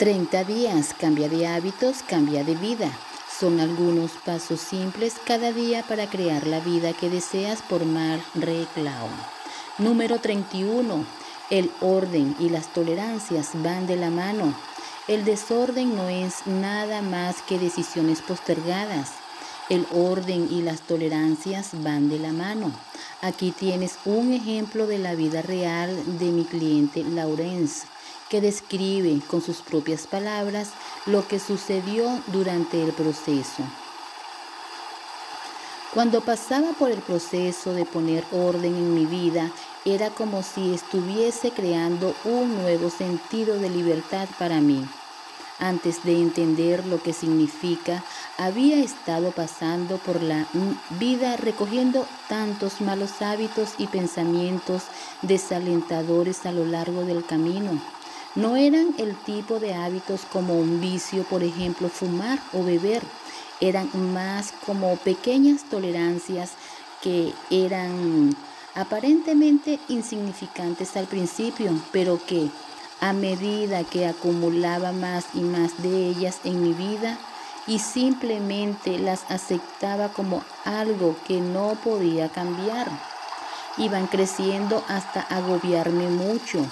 30 días, cambia de hábitos, cambia de vida. Son algunos pasos simples cada día para crear la vida que deseas por Mar Reclau. Número 31. El orden y las tolerancias van de la mano. El desorden no es nada más que decisiones postergadas. El orden y las tolerancias van de la mano. Aquí tienes un ejemplo de la vida real de mi cliente Laurence que describe con sus propias palabras lo que sucedió durante el proceso. Cuando pasaba por el proceso de poner orden en mi vida, era como si estuviese creando un nuevo sentido de libertad para mí. Antes de entender lo que significa, había estado pasando por la vida recogiendo tantos malos hábitos y pensamientos desalentadores a lo largo del camino. No eran el tipo de hábitos como un vicio, por ejemplo, fumar o beber. Eran más como pequeñas tolerancias que eran aparentemente insignificantes al principio, pero que a medida que acumulaba más y más de ellas en mi vida y simplemente las aceptaba como algo que no podía cambiar, iban creciendo hasta agobiarme mucho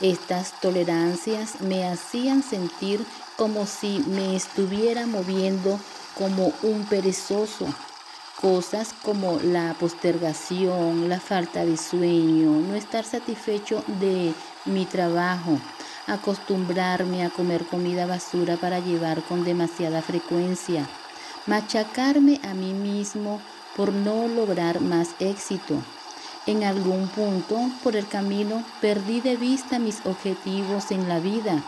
estas tolerancias me hacían sentir como si me estuviera moviendo como un perezoso. Cosas como la postergación, la falta de sueño, no estar satisfecho de mi trabajo, acostumbrarme a comer comida basura para llevar con demasiada frecuencia, machacarme a mí mismo por no lograr más éxito en algún punto por el camino perdí de vista mis objetivos en la vida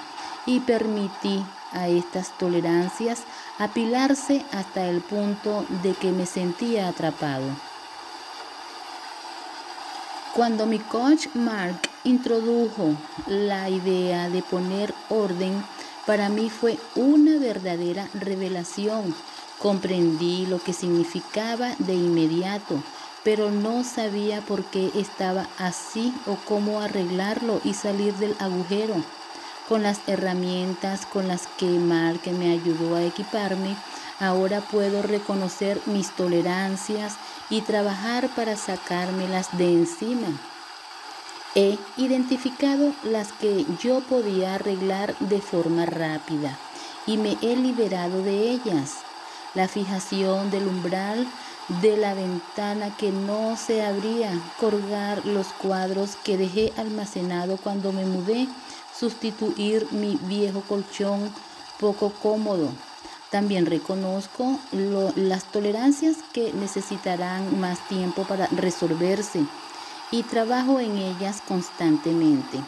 y permití a estas tolerancias apilarse hasta el punto de que me sentía atrapado. Cuando mi coach Mark introdujo la idea de poner orden, para mí fue una verdadera revelación. Comprendí lo que significaba de inmediato pero no sabía por qué estaba así o cómo arreglarlo y salir del agujero. Con las herramientas con las que Mark me ayudó a equiparme, ahora puedo reconocer mis tolerancias y trabajar para sacármelas de encima. He identificado las que yo podía arreglar de forma rápida y me he liberado de ellas. La fijación del umbral de la ventana que no se abría, colgar los cuadros que dejé almacenado cuando me mudé, sustituir mi viejo colchón poco cómodo. También reconozco las tolerancias que necesitarán más tiempo para resolverse y trabajo en ellas constantemente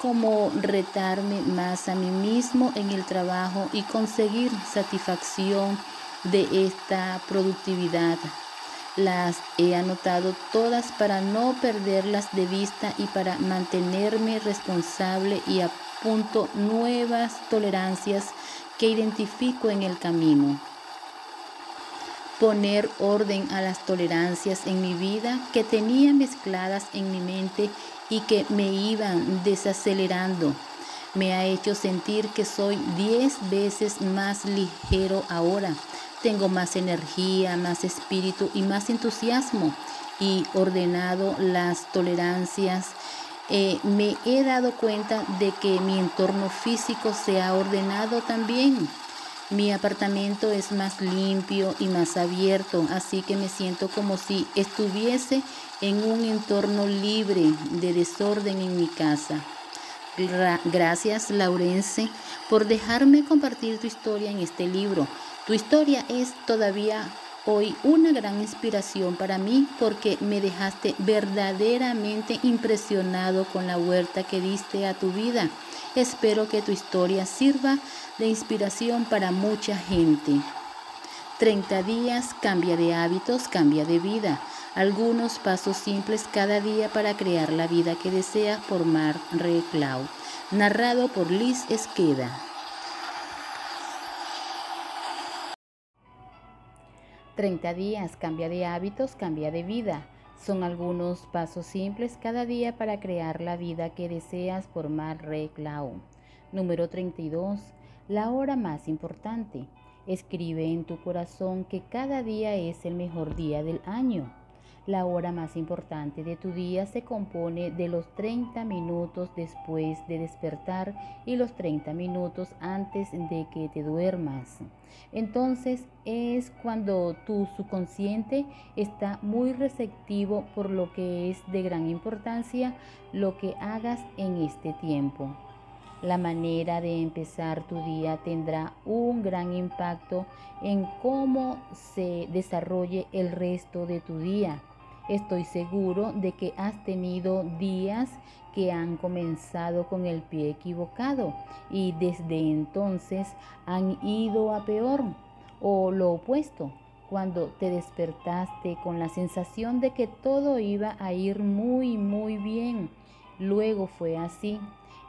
como retarme más a mí mismo en el trabajo y conseguir satisfacción de esta productividad. Las he anotado todas para no perderlas de vista y para mantenerme responsable y apunto nuevas tolerancias que identifico en el camino. Poner orden a las tolerancias en mi vida que tenía mezcladas en mi mente y que me iban desacelerando me ha hecho sentir que soy diez veces más ligero ahora tengo más energía, más espíritu y más entusiasmo y ordenado las tolerancias. Eh, me he dado cuenta de que mi entorno físico se ha ordenado también. Mi apartamento es más limpio y más abierto, así que me siento como si estuviese en un entorno libre de desorden en mi casa. Gracias, Laurence, por dejarme compartir tu historia en este libro. Tu historia es todavía hoy una gran inspiración para mí porque me dejaste verdaderamente impresionado con la huerta que diste a tu vida. Espero que tu historia sirva de inspiración para mucha gente. 30 días, cambia de hábitos, cambia de vida. Algunos pasos simples cada día para crear la vida que deseas por Mar Reclau. Narrado por Liz Esqueda. 30 días, cambia de hábitos, cambia de vida. Son algunos pasos simples cada día para crear la vida que deseas por Mar Reclau. Número 32. La hora más importante. Escribe en tu corazón que cada día es el mejor día del año. La hora más importante de tu día se compone de los 30 minutos después de despertar y los 30 minutos antes de que te duermas. Entonces es cuando tu subconsciente está muy receptivo por lo que es de gran importancia lo que hagas en este tiempo. La manera de empezar tu día tendrá un gran impacto en cómo se desarrolle el resto de tu día. Estoy seguro de que has tenido días que han comenzado con el pie equivocado y desde entonces han ido a peor o lo opuesto, cuando te despertaste con la sensación de que todo iba a ir muy muy bien. Luego fue así.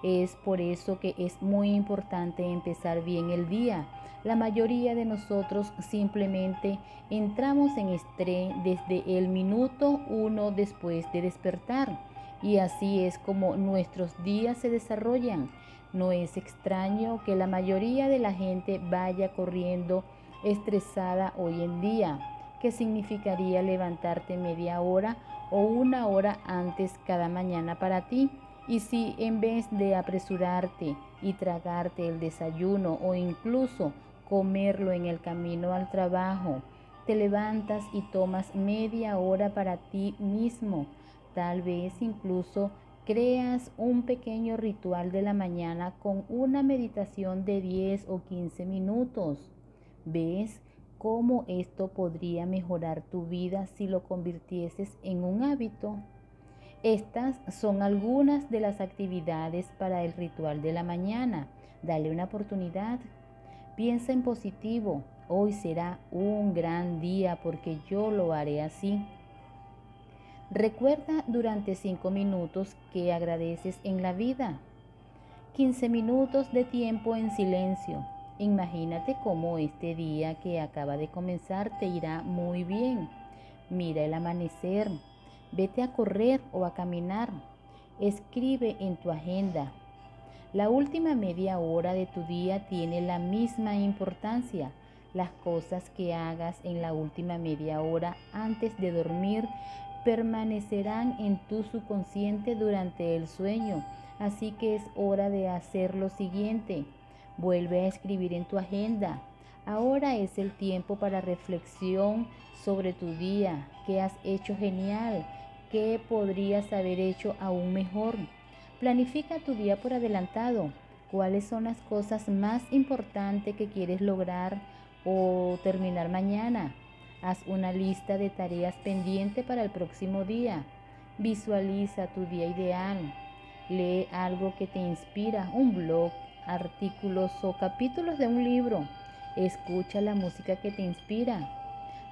Es por eso que es muy importante empezar bien el día la mayoría de nosotros simplemente entramos en estrés desde el minuto uno después de despertar y así es como nuestros días se desarrollan. No es extraño que la mayoría de la gente vaya corriendo estresada hoy en día, que significaría levantarte media hora o una hora antes cada mañana para ti. Y si en vez de apresurarte y tragarte el desayuno o incluso comerlo en el camino al trabajo. Te levantas y tomas media hora para ti mismo. Tal vez incluso creas un pequeño ritual de la mañana con una meditación de 10 o 15 minutos. ¿Ves cómo esto podría mejorar tu vida si lo convirtieses en un hábito? Estas son algunas de las actividades para el ritual de la mañana. Dale una oportunidad. Piensa en positivo. Hoy será un gran día porque yo lo haré así. Recuerda durante cinco minutos que agradeces en la vida. 15 minutos de tiempo en silencio. Imagínate cómo este día que acaba de comenzar te irá muy bien. Mira el amanecer. Vete a correr o a caminar. Escribe en tu agenda la última media hora de tu día tiene la misma importancia. Las cosas que hagas en la última media hora antes de dormir permanecerán en tu subconsciente durante el sueño. Así que es hora de hacer lo siguiente. Vuelve a escribir en tu agenda. Ahora es el tiempo para reflexión sobre tu día. ¿Qué has hecho genial? ¿Qué podrías haber hecho aún mejor? Planifica tu día por adelantado. ¿Cuáles son las cosas más importantes que quieres lograr o terminar mañana? Haz una lista de tareas pendientes para el próximo día. Visualiza tu día ideal. Lee algo que te inspira, un blog, artículos o capítulos de un libro. Escucha la música que te inspira.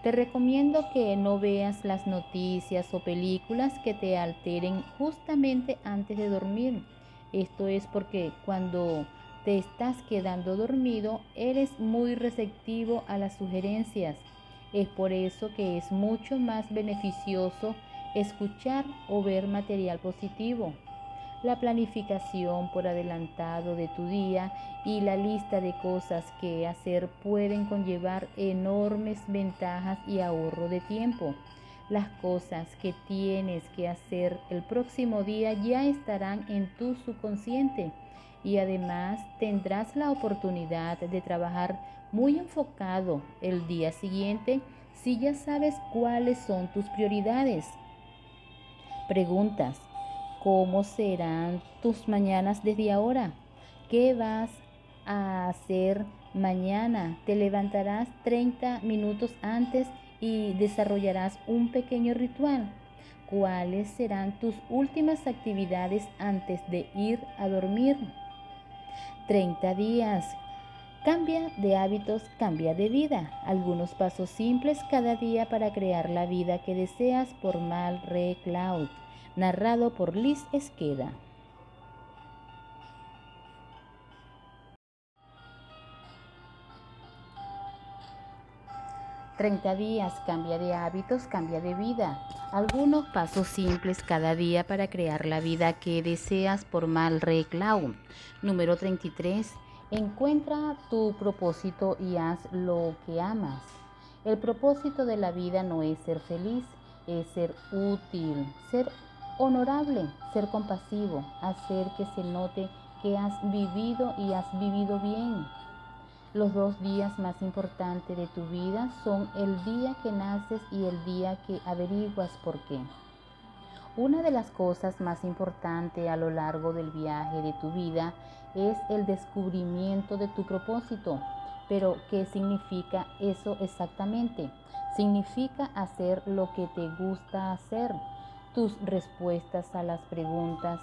Te recomiendo que no veas las noticias o películas que te alteren justamente antes de dormir. Esto es porque cuando te estás quedando dormido eres muy receptivo a las sugerencias. Es por eso que es mucho más beneficioso escuchar o ver material positivo la planificación por adelantado de tu día y la lista de cosas que hacer pueden conllevar enormes ventajas y ahorro de tiempo. Las cosas que tienes que hacer el próximo día ya estarán en tu subconsciente y además tendrás la oportunidad de trabajar muy enfocado el día siguiente si ya sabes cuáles son tus prioridades. Preguntas. ¿Cómo serán tus mañanas desde ahora? ¿Qué vas a hacer mañana? Te levantarás 30 minutos antes y desarrollarás un pequeño ritual. ¿Cuáles serán tus últimas actividades antes de ir a dormir? 30 días. Cambia de hábitos, cambia de vida. Algunos pasos simples cada día para crear la vida que deseas por Mal Re Cloud narrado por Liz Esqueda. 30 días, cambia de hábitos, cambia de vida. Algunos pasos simples cada día para crear la vida que deseas por Mal Reclau. Número 33. Encuentra tu propósito y haz lo que amas. El propósito de la vida no es ser feliz, es ser útil, ser honorable, ser compasivo, hacer que se note que has vivido y has vivido bien. Los dos días más importantes de tu vida son el día que naces y el día que averiguas por qué. Una de las cosas más importantes a lo largo del viaje de tu vida es el descubrimiento de tu propósito. Pero, ¿qué significa eso exactamente? Significa hacer lo que te gusta hacer. Tus respuestas a las preguntas,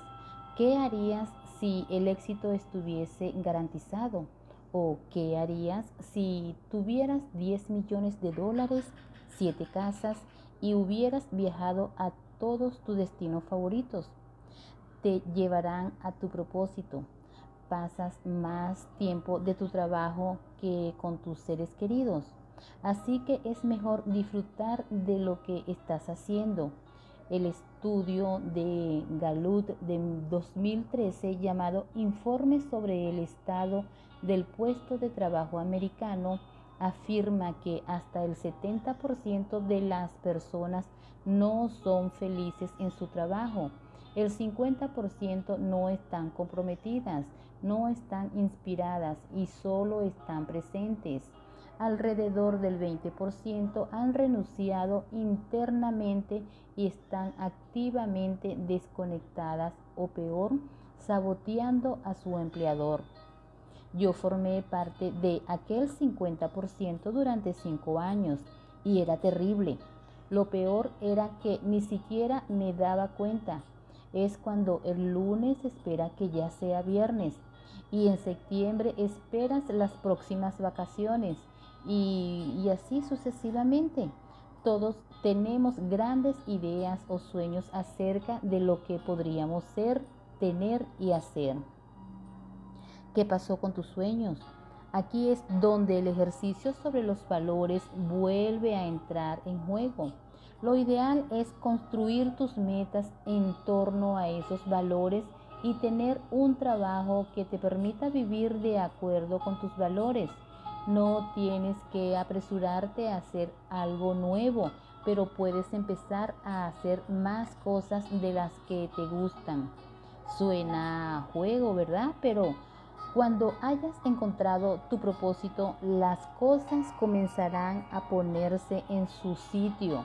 ¿qué harías si el éxito estuviese garantizado? ¿O qué harías si tuvieras 10 millones de dólares, 7 casas y hubieras viajado a todos tus destinos favoritos? Te llevarán a tu propósito. Pasas más tiempo de tu trabajo que con tus seres queridos. Así que es mejor disfrutar de lo que estás haciendo. El estudio de Galut de 2013 llamado Informe sobre el estado del puesto de trabajo americano afirma que hasta el 70% de las personas no son felices en su trabajo. El 50% no están comprometidas, no están inspiradas y solo están presentes. Alrededor del 20% han renunciado internamente y están activamente desconectadas o peor, saboteando a su empleador. Yo formé parte de aquel 50% durante cinco años y era terrible. Lo peor era que ni siquiera me daba cuenta. Es cuando el lunes espera que ya sea viernes y en septiembre esperas las próximas vacaciones y, así sucesivamente. Todos tenemos grandes ideas o sueños acerca de lo que podríamos ser, tener y hacer. ¿Qué pasó con tus sueños? Aquí es donde el ejercicio sobre los valores vuelve a entrar en juego. Lo ideal es construir tus metas en torno a esos valores y tener un trabajo que te permita vivir de acuerdo con tus valores. No tienes que apresurarte a hacer algo nuevo, pero puedes empezar a hacer más cosas de las que te gustan. Suena a juego, ¿verdad? Pero cuando hayas encontrado tu propósito, las cosas comenzarán a ponerse en su sitio.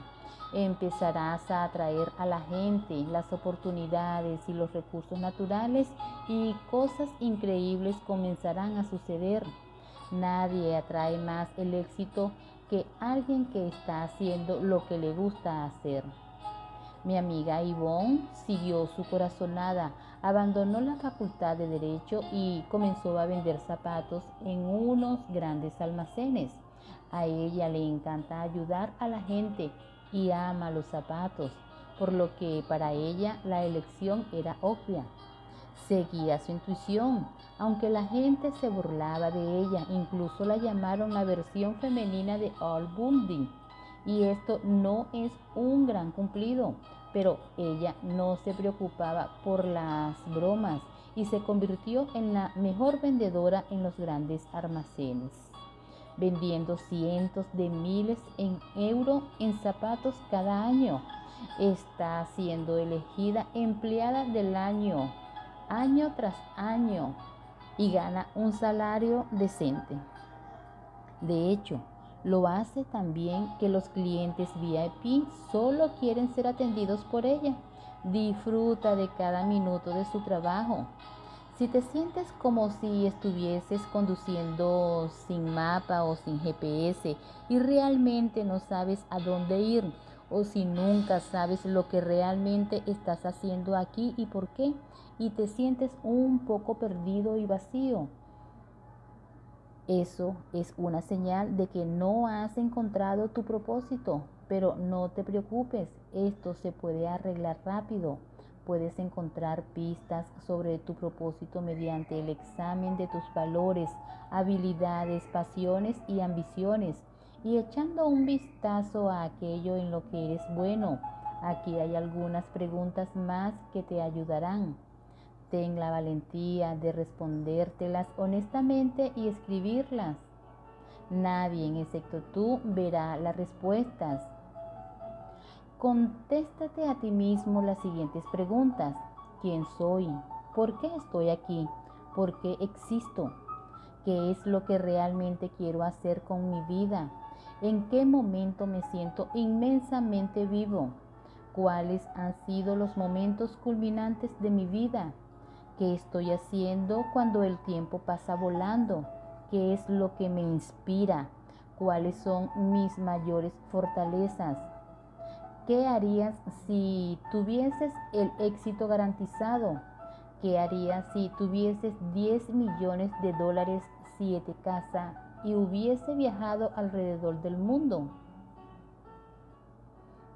Empezarás a atraer a la gente, las oportunidades y los recursos naturales y cosas increíbles comenzarán a suceder. Nadie atrae más el éxito que alguien que está haciendo lo que le gusta hacer. Mi amiga Yvonne siguió su corazonada, abandonó la facultad de derecho y comenzó a vender zapatos en unos grandes almacenes. A ella le encanta ayudar a la gente y ama los zapatos, por lo que para ella la elección era obvia. Seguía su intuición, aunque la gente se burlaba de ella, incluso la llamaron la versión femenina de All Bundy y esto no es un gran cumplido, pero ella no se preocupaba por las bromas y se convirtió en la mejor vendedora en los grandes almacenes, vendiendo cientos de miles en euro en zapatos cada año. Está siendo elegida empleada del año, año tras año, y gana un salario decente. De hecho, lo hace también que los clientes VIP solo quieren ser atendidos por ella. Disfruta de cada minuto de su trabajo. Si te sientes como si estuvieses conduciendo sin mapa o sin GPS y realmente no sabes a dónde ir, o si nunca sabes lo que realmente estás haciendo aquí y por qué, y te sientes un poco perdido y vacío, eso es una señal de que no has encontrado tu propósito, pero no te preocupes, esto se puede arreglar rápido. Puedes encontrar pistas sobre tu propósito mediante el examen de tus valores, habilidades, pasiones y ambiciones y echando un vistazo a aquello en lo que eres bueno. Aquí hay algunas preguntas más que te ayudarán. Ten la valentía de respondértelas honestamente y escribirlas. Nadie, excepto tú, verá las respuestas. Contéstate a ti mismo las siguientes preguntas. ¿Quién soy? ¿Por qué estoy aquí? ¿Por qué existo? ¿Qué es lo que realmente quiero hacer con mi vida? ¿En qué momento me siento inmensamente vivo? ¿Cuáles han sido los momentos culminantes de mi vida? ¿Qué estoy haciendo cuando el tiempo pasa volando? ¿Qué es lo que me inspira? ¿Cuáles son mis mayores fortalezas? ¿Qué harías si tuvieses el éxito garantizado? ¿Qué harías si tuvieses 10 millones de dólares, 7 casas y hubiese viajado alrededor del mundo?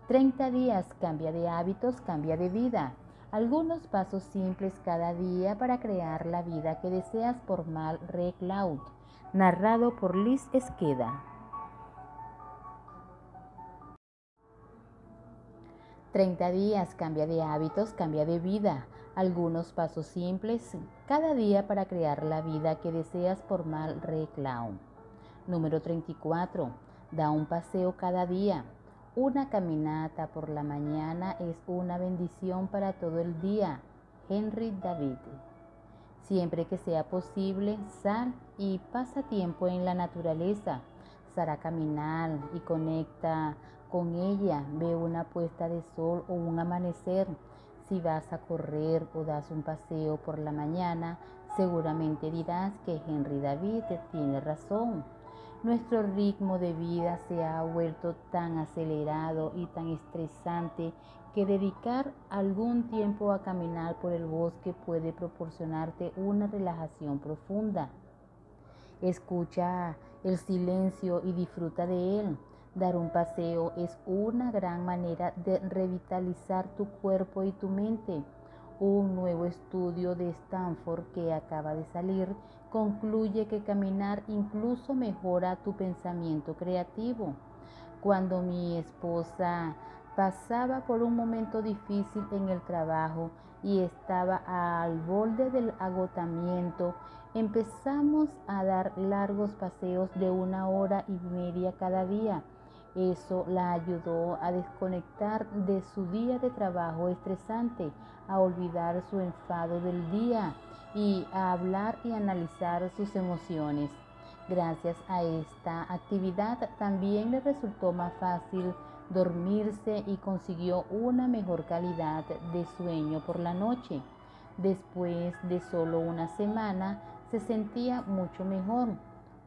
30 días, cambia de hábitos, cambia de vida. Algunos pasos simples cada día para crear la vida que deseas por Mal Recloud, narrado por Liz Esqueda. 30 días, cambia de hábitos, cambia de vida. Algunos pasos simples cada día para crear la vida que deseas por Mal Recloud. Número 34. Da un paseo cada día. Una caminata por la mañana es una bendición para todo el día. Henry David. Siempre que sea posible, sal y pasa tiempo en la naturaleza. Sal a caminar y conecta con ella. Ve una puesta de sol o un amanecer. Si vas a correr o das un paseo por la mañana, seguramente dirás que Henry David tiene razón. Nuestro ritmo de vida se ha vuelto tan acelerado y tan estresante que dedicar algún tiempo a caminar por el bosque puede proporcionarte una relajación profunda. Escucha el silencio y disfruta de él. Dar un paseo es una gran manera de revitalizar tu cuerpo y tu mente. Un nuevo estudio de Stanford que acaba de salir concluye que caminar incluso mejora tu pensamiento creativo. Cuando mi esposa pasaba por un momento difícil en el trabajo y estaba al borde del agotamiento, empezamos a dar largos paseos de una hora y media cada día. Eso la ayudó a desconectar de su día de trabajo estresante, a olvidar su enfado del día y a hablar y analizar sus emociones. Gracias a esta actividad también le resultó más fácil dormirse y consiguió una mejor calidad de sueño por la noche. Después de solo una semana se sentía mucho mejor.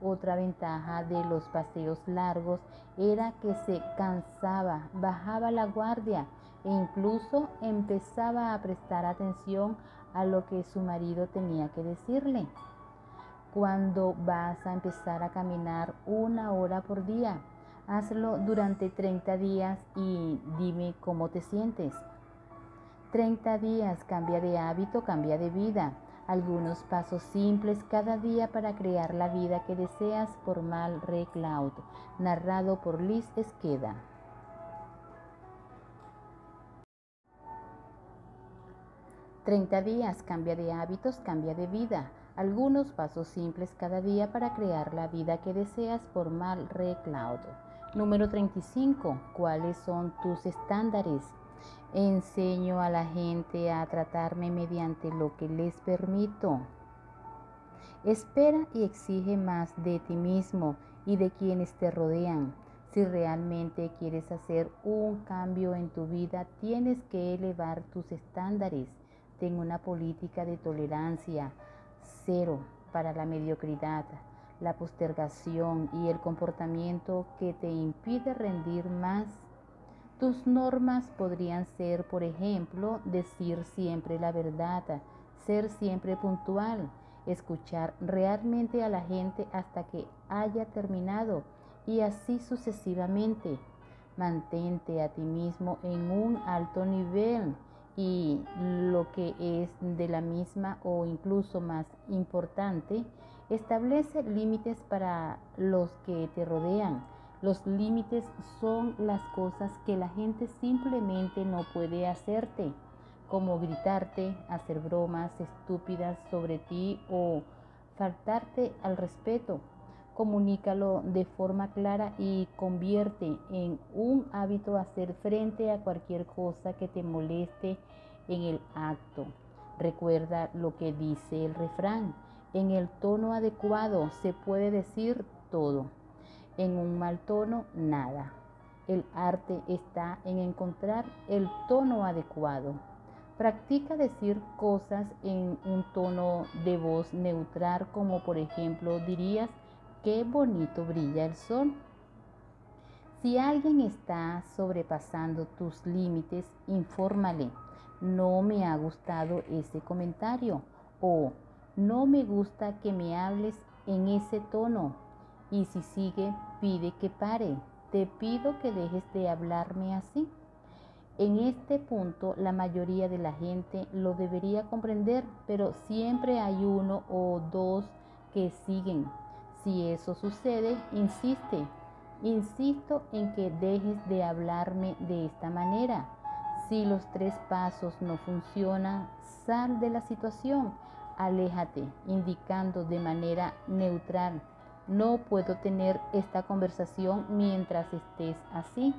Otra ventaja de los paseos largos era que se cansaba, bajaba la guardia e incluso empezaba a prestar atención a lo que su marido tenía que decirle. Cuando vas a empezar a caminar una hora por día, hazlo durante 30 días y dime cómo te sientes. 30 días, cambia de hábito, cambia de vida. Algunos pasos simples cada día para crear la vida que deseas por Mal Recloud, narrado por Liz Esqueda. 30 días, cambia de hábitos, cambia de vida. Algunos pasos simples cada día para crear la vida que deseas por Mal Recloud. Número 35. ¿Cuáles son tus estándares? Enseño a la gente a tratarme mediante lo que les permito. Espera y exige más de ti mismo y de quienes te rodean. Si realmente quieres hacer un cambio en tu vida, tienes que elevar tus estándares. Ten una política de tolerancia cero para la mediocridad, la postergación y el comportamiento que te impide rendir más. Tus normas podrían ser, por ejemplo, decir siempre la verdad, ser siempre puntual, escuchar realmente a la gente hasta que haya terminado y así sucesivamente. Mantente a ti mismo en un alto nivel y lo que es de la misma o incluso más importante, establece límites para los que te rodean. Los límites son las cosas que la gente simplemente no puede hacerte, como gritarte, hacer bromas estúpidas sobre ti o faltarte al respeto. Comunícalo de forma clara y convierte en un hábito hacer frente a cualquier cosa que te moleste en el acto. Recuerda lo que dice el refrán. En el tono adecuado se puede decir todo. En un mal tono, nada. El arte está en encontrar el tono adecuado. Practica decir cosas en un tono de voz neutral, como por ejemplo dirías, qué bonito brilla el sol. Si alguien está sobrepasando tus límites, infórmale. No me ha gustado ese comentario o no me gusta que me hables en ese tono. Y si sigue, pide que pare. Te pido que dejes de hablarme así. En este punto la mayoría de la gente lo debería comprender, pero siempre hay uno o dos que siguen si eso sucede, insiste. Insisto en que dejes de hablarme de esta manera. Si los tres pasos no funcionan, sal de la situación. Aléjate, indicando de manera neutral. No puedo tener esta conversación mientras estés así.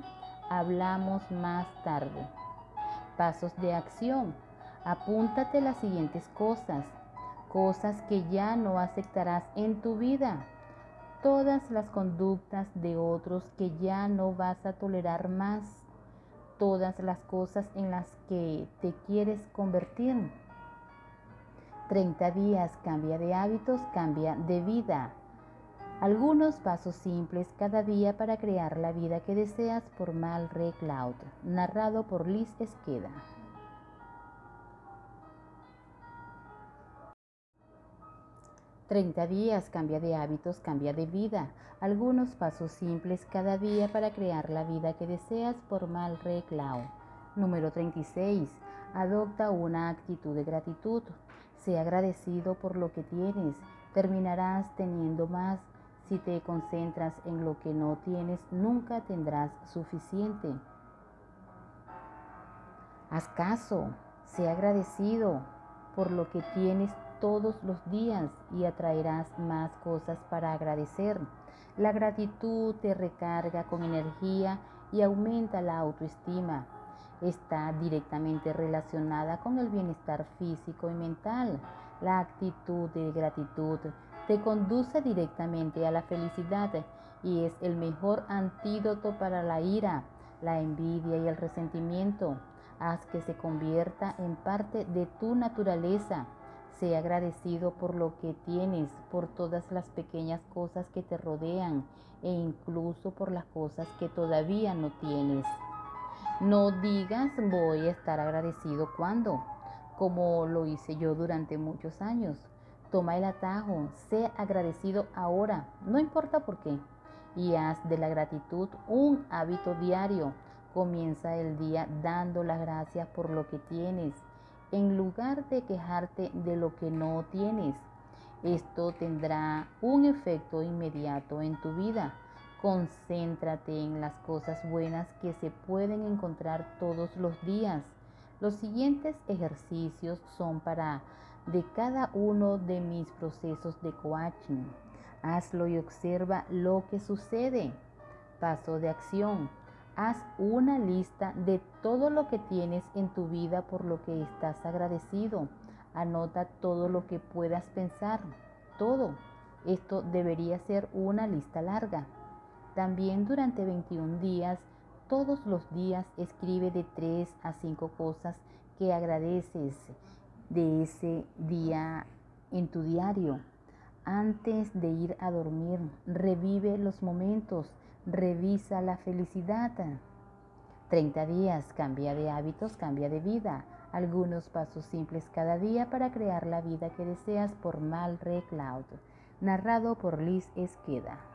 Hablamos más tarde. Pasos de acción. Apúntate las siguientes cosas cosas que ya no aceptarás en tu vida, todas las conductas de otros que ya no vas a tolerar más, todas las cosas en las que te quieres convertir. 30 días cambia de hábitos, cambia de vida. Algunos pasos simples cada día para crear la vida que deseas por Mal Cloud, narrado por Liz Esqueda. 30 días, cambia de hábitos, cambia de vida. Algunos pasos simples cada día para crear la vida que deseas por Mal Reclao. Número 36. Adopta una actitud de gratitud. Sé agradecido por lo que tienes. Terminarás teniendo más. Si te concentras en lo que no tienes, nunca tendrás suficiente. Haz caso. Sé agradecido por lo que tienes todos los días y atraerás más cosas para agradecer. La gratitud te recarga con energía y aumenta la autoestima. Está directamente relacionada con el bienestar físico y mental. La actitud de gratitud te conduce directamente a la felicidad y es el mejor antídoto para la ira, la envidia y el resentimiento. Haz que se convierta en parte de tu naturaleza Sé agradecido por lo que tienes, por todas las pequeñas cosas que te rodean e incluso por las cosas que todavía no tienes. No digas voy a estar agradecido cuando, como lo hice yo durante muchos años. Toma el atajo, sé agradecido ahora, no importa por qué, y haz de la gratitud un hábito diario. Comienza el día dando las gracias por lo que tienes en lugar de quejarte de lo que no tienes. Esto tendrá un efecto inmediato en tu vida. Concéntrate en las cosas buenas que se pueden encontrar todos los días. Los siguientes ejercicios son para de cada uno de mis procesos de coaching. Hazlo y observa lo que sucede. Paso de acción. Haz una lista de todo lo que tienes en tu vida por lo que estás agradecido. Anota todo lo que puedas pensar, todo. Esto debería ser una lista larga. También durante 21 días, todos los días escribe de 3 a 5 cosas que agradeces de ese día en tu diario. Antes de ir a dormir, revive los momentos Revisa la felicidad. 30 días, cambia de hábitos, cambia de vida. Algunos pasos simples cada día para crear la vida que deseas por Mal Cloud. Narrado por Liz Esqueda.